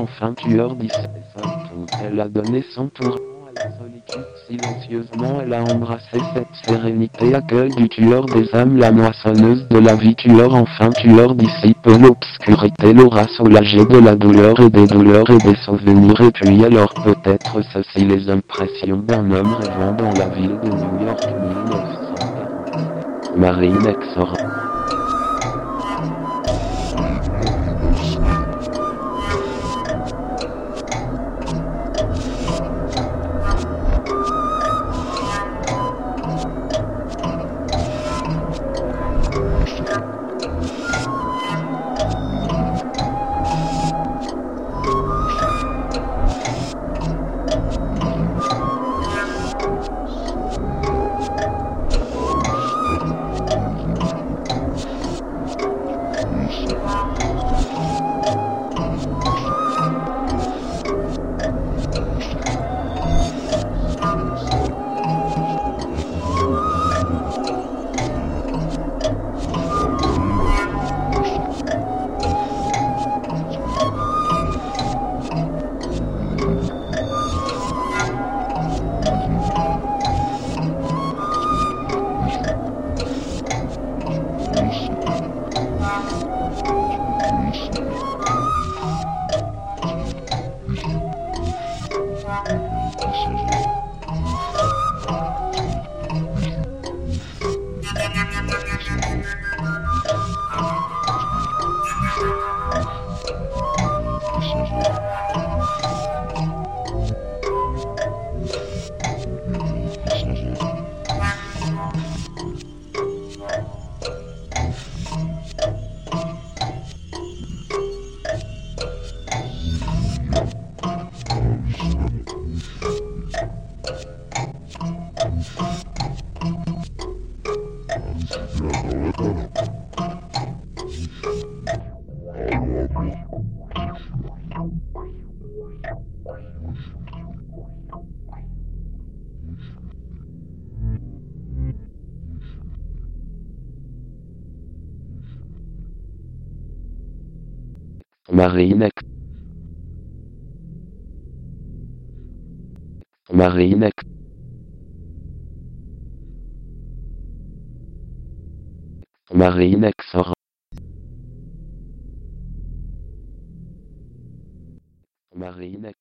Enfin, tu 10 elle a donné son tour à la solitude. Silencieusement, elle a embrassé cette sérénité. Accueil du tueur des âmes, la moissonneuse de la vie. Tueur, enfin tueur dissipe l'obscurité. L'aura soulagé de la douleur et des douleurs et des souvenirs. Et puis alors peut-être ceci les impressions d'un homme rêvant dans la ville de New York 1900. Marine Exor. Marine Marine Marine Exor. Marine